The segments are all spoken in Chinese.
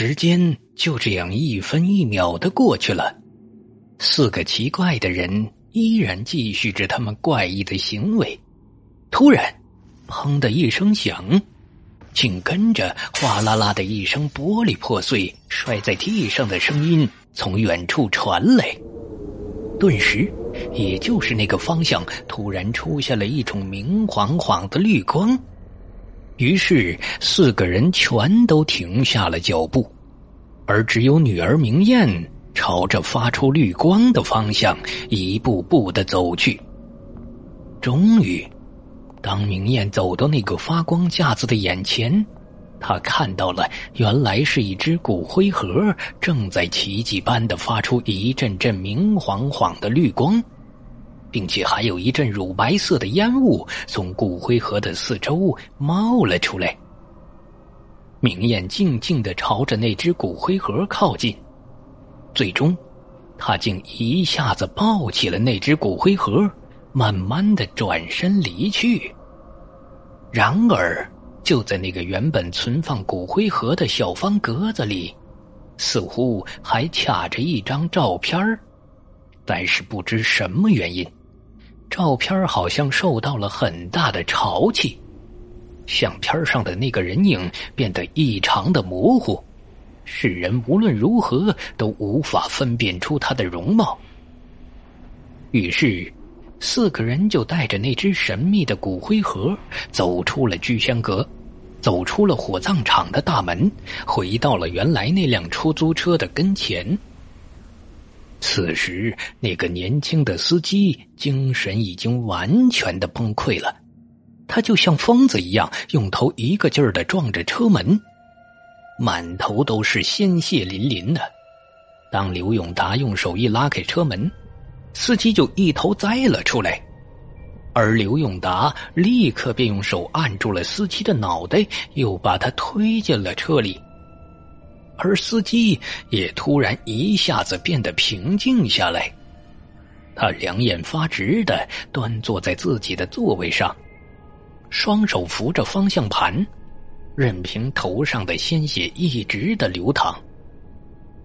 时间就这样一分一秒的过去了，四个奇怪的人依然继续着他们怪异的行为。突然，砰的一声响，紧跟着哗啦啦的一声玻璃破碎、摔在地上的声音从远处传来。顿时，也就是那个方向，突然出现了一种明晃晃的绿光。于是，四个人全都停下了脚步，而只有女儿明艳朝着发出绿光的方向一步步的走去。终于，当明艳走到那个发光架子的眼前，她看到了，原来是一只骨灰盒正在奇迹般的发出一阵阵明晃晃的绿光。并且还有一阵乳白色的烟雾从骨灰盒的四周冒了出来。明艳静静的朝着那只骨灰盒靠近，最终，他竟一下子抱起了那只骨灰盒，慢慢的转身离去。然而，就在那个原本存放骨灰盒的小方格子里，似乎还卡着一张照片但是不知什么原因。照片好像受到了很大的潮气，相片上的那个人影变得异常的模糊，世人无论如何都无法分辨出他的容貌。于是，四个人就带着那只神秘的骨灰盒走出了居香阁，走出了火葬场的大门，回到了原来那辆出租车的跟前。此时，那个年轻的司机精神已经完全的崩溃了，他就像疯子一样，用头一个劲儿的撞着车门，满头都是鲜血淋淋的。当刘永达用手一拉开车门，司机就一头栽了出来，而刘永达立刻便用手按住了司机的脑袋，又把他推进了车里。而司机也突然一下子变得平静下来，他两眼发直的端坐在自己的座位上，双手扶着方向盘，任凭头上的鲜血一直的流淌。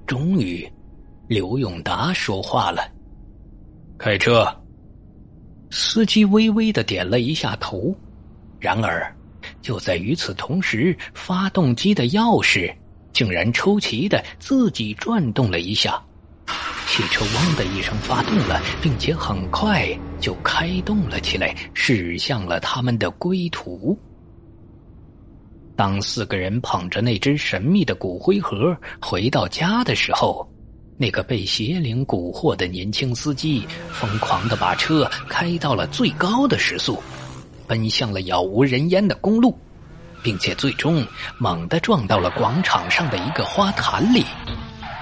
终于，刘永达说话了：“开车。”司机微微的点了一下头，然而，就在与此同时，发动机的钥匙。竟然出奇的自己转动了一下，汽车“嗡”的一声发动了，并且很快就开动了起来，驶向了他们的归途。当四个人捧着那只神秘的骨灰盒回到家的时候，那个被邪灵蛊惑的年轻司机疯狂的把车开到了最高的时速，奔向了杳无人烟的公路。并且最终猛地撞到了广场上的一个花坛里，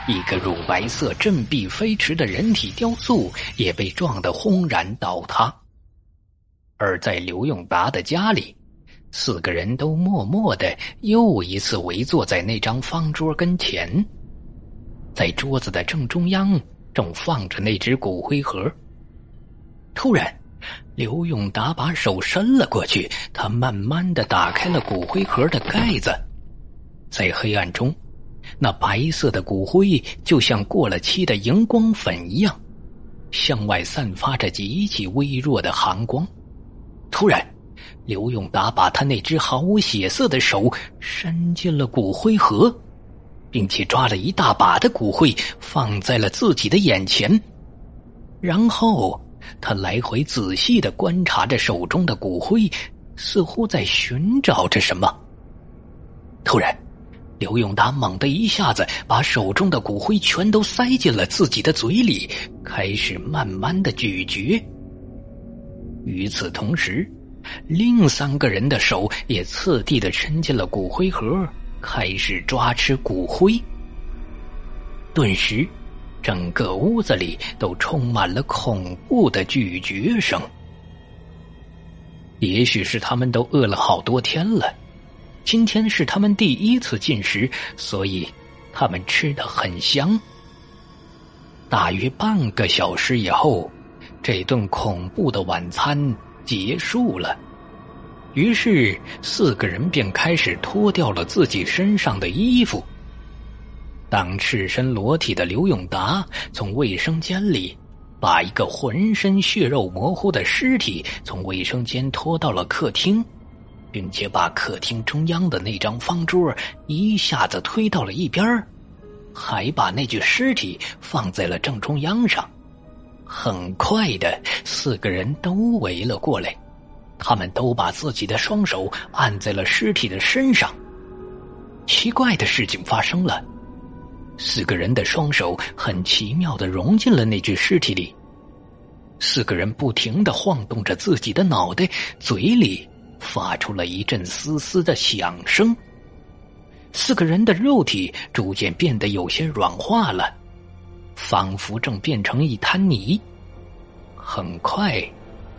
一个乳白色振臂飞驰的人体雕塑也被撞得轰然倒塌。而在刘永达的家里，四个人都默默的又一次围坐在那张方桌跟前，在桌子的正中央正放着那只骨灰盒。突然。刘永达把手伸了过去，他慢慢的打开了骨灰盒的盖子，在黑暗中，那白色的骨灰就像过了期的荧光粉一样，向外散发着极其微弱的寒光。突然，刘永达把他那只毫无血色的手伸进了骨灰盒，并且抓了一大把的骨灰放在了自己的眼前，然后。他来回仔细的观察着手中的骨灰，似乎在寻找着什么。突然，刘永达猛地一下子把手中的骨灰全都塞进了自己的嘴里，开始慢慢的咀嚼。与此同时，另三个人的手也次第的伸进了骨灰盒，开始抓吃骨灰。顿时。整个屋子里都充满了恐怖的咀嚼声。也许是他们都饿了好多天了，今天是他们第一次进食，所以他们吃的很香。大约半个小时以后，这顿恐怖的晚餐结束了。于是四个人便开始脱掉了自己身上的衣服。当赤身裸体的刘永达从卫生间里把一个浑身血肉模糊的尸体从卫生间拖到了客厅，并且把客厅中央的那张方桌一下子推到了一边还把那具尸体放在了正中央上。很快的，四个人都围了过来，他们都把自己的双手按在了尸体的身上。奇怪的事情发生了。四个人的双手很奇妙的融进了那具尸体里。四个人不停的晃动着自己的脑袋，嘴里发出了一阵嘶嘶的响声。四个人的肉体逐渐变得有些软化了，仿佛正变成一滩泥。很快，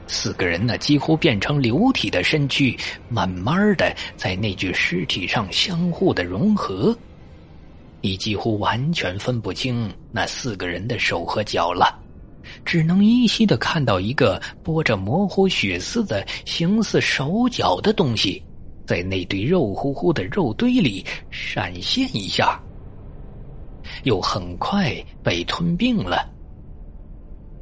四个人呢几乎变成流体的身躯，慢慢的在那具尸体上相互的融合。你几乎完全分不清那四个人的手和脚了，只能依稀的看到一个拨着模糊血丝的形似手脚的东西，在那堆肉乎乎的肉堆里闪现一下，又很快被吞并了。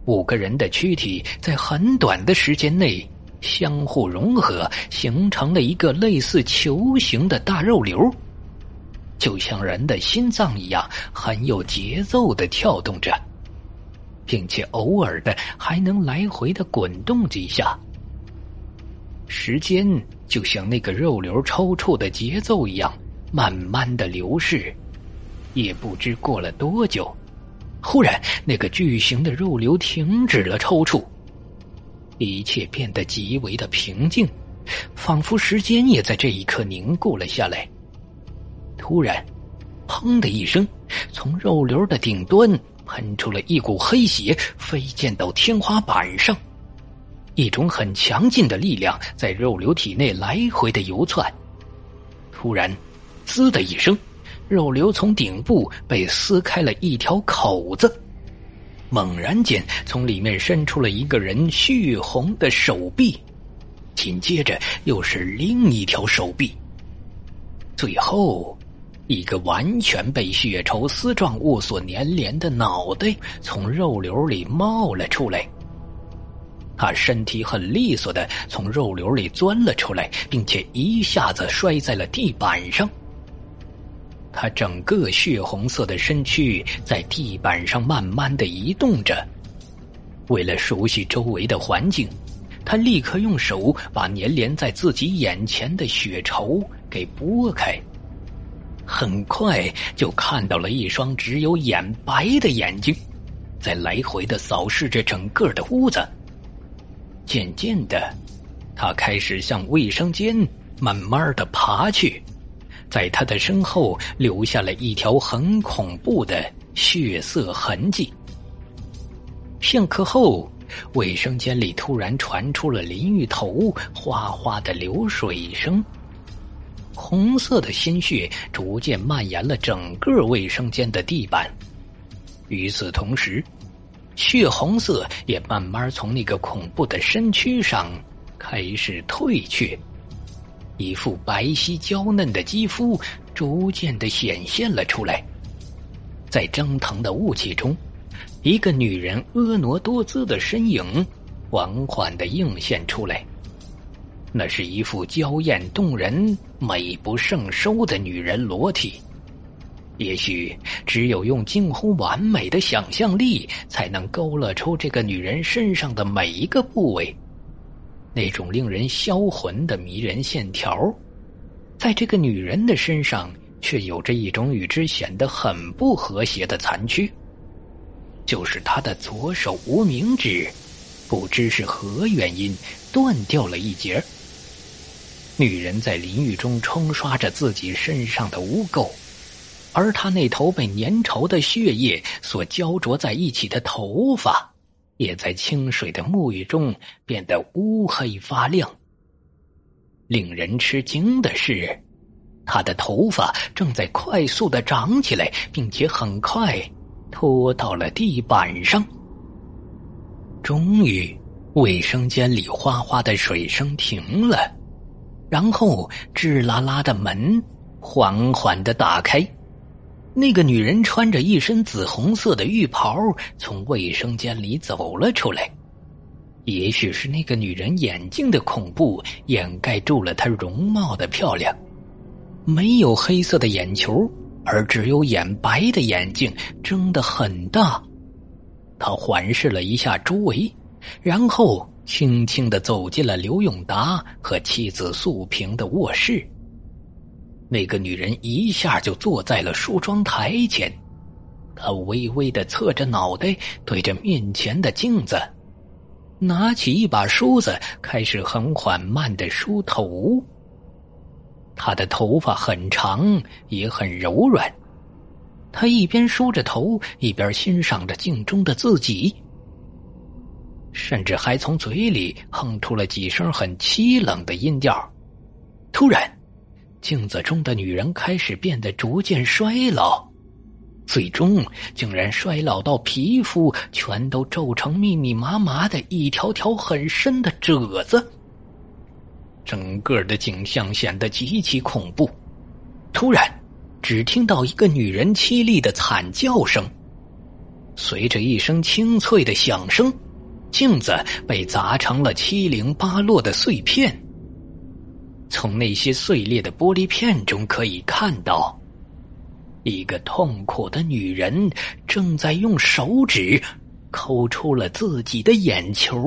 五个人的躯体在很短的时间内相互融合，形成了一个类似球形的大肉瘤。就像人的心脏一样，很有节奏的跳动着，并且偶尔的还能来回的滚动几下。时间就像那个肉瘤抽搐的节奏一样，慢慢的流逝。也不知过了多久，忽然那个巨型的肉瘤停止了抽搐，一切变得极为的平静，仿佛时间也在这一刻凝固了下来。突然，砰的一声，从肉瘤的顶端喷出了一股黑血，飞溅到天花板上。一种很强劲的力量在肉瘤体内来回的游窜。突然，滋的一声，肉瘤从顶部被撕开了一条口子。猛然间，从里面伸出了一个人血红的手臂，紧接着又是另一条手臂，最后。一个完全被血稠丝状物所粘连的脑袋从肉瘤里冒了出来，他身体很利索的从肉瘤里钻了出来，并且一下子摔在了地板上。他整个血红色的身躯在地板上慢慢的移动着。为了熟悉周围的环境，他立刻用手把粘连在自己眼前的血绸给拨开。很快就看到了一双只有眼白的眼睛，在来回的扫视着整个的屋子。渐渐的，他开始向卫生间慢慢的爬去，在他的身后留下了一条很恐怖的血色痕迹。片刻后，卫生间里突然传出了淋浴头哗哗的流水声。红色的鲜血逐渐蔓延了整个卫生间的地板，与此同时，血红色也慢慢从那个恐怖的身躯上开始退去，一副白皙娇嫩的肌肤逐渐的显现了出来，在蒸腾的雾气中，一个女人婀娜多姿的身影缓缓的映现出来。那是一副娇艳动人、美不胜收的女人裸体，也许只有用近乎完美的想象力，才能勾勒出这个女人身上的每一个部位，那种令人销魂的迷人线条，在这个女人的身上，却有着一种与之显得很不和谐的残缺，就是她的左手无名指，不知是何原因断掉了一截。女人在淋浴中冲刷着自己身上的污垢，而她那头被粘稠的血液所焦灼在一起的头发，也在清水的沐浴中变得乌黑发亮。令人吃惊的是，她的头发正在快速的长起来，并且很快拖到了地板上。终于，卫生间里哗哗的水声停了。然后，吱啦啦的门缓缓的打开，那个女人穿着一身紫红色的浴袍，从卫生间里走了出来。也许是那个女人眼睛的恐怖掩盖住了她容貌的漂亮，没有黑色的眼球，而只有眼白的眼睛睁得很大。她环视了一下周围，然后轻轻的走进了刘永达和妻子素萍的卧室。那个女人一下就坐在了梳妆台前，她微微的侧着脑袋，对着面前的镜子。拿起一把梳子，开始很缓慢的梳头。她的头发很长，也很柔软。她一边梳着头，一边欣赏着镜中的自己，甚至还从嘴里哼出了几声很凄冷的音调。突然，镜子中的女人开始变得逐渐衰老。最终，竟然衰老到皮肤全都皱成密密麻麻的一条条很深的褶子。整个的景象显得极其恐怖。突然，只听到一个女人凄厉的惨叫声，随着一声清脆的响声，镜子被砸成了七零八落的碎片。从那些碎裂的玻璃片中可以看到。一个痛苦的女人正在用手指抠出了自己的眼球。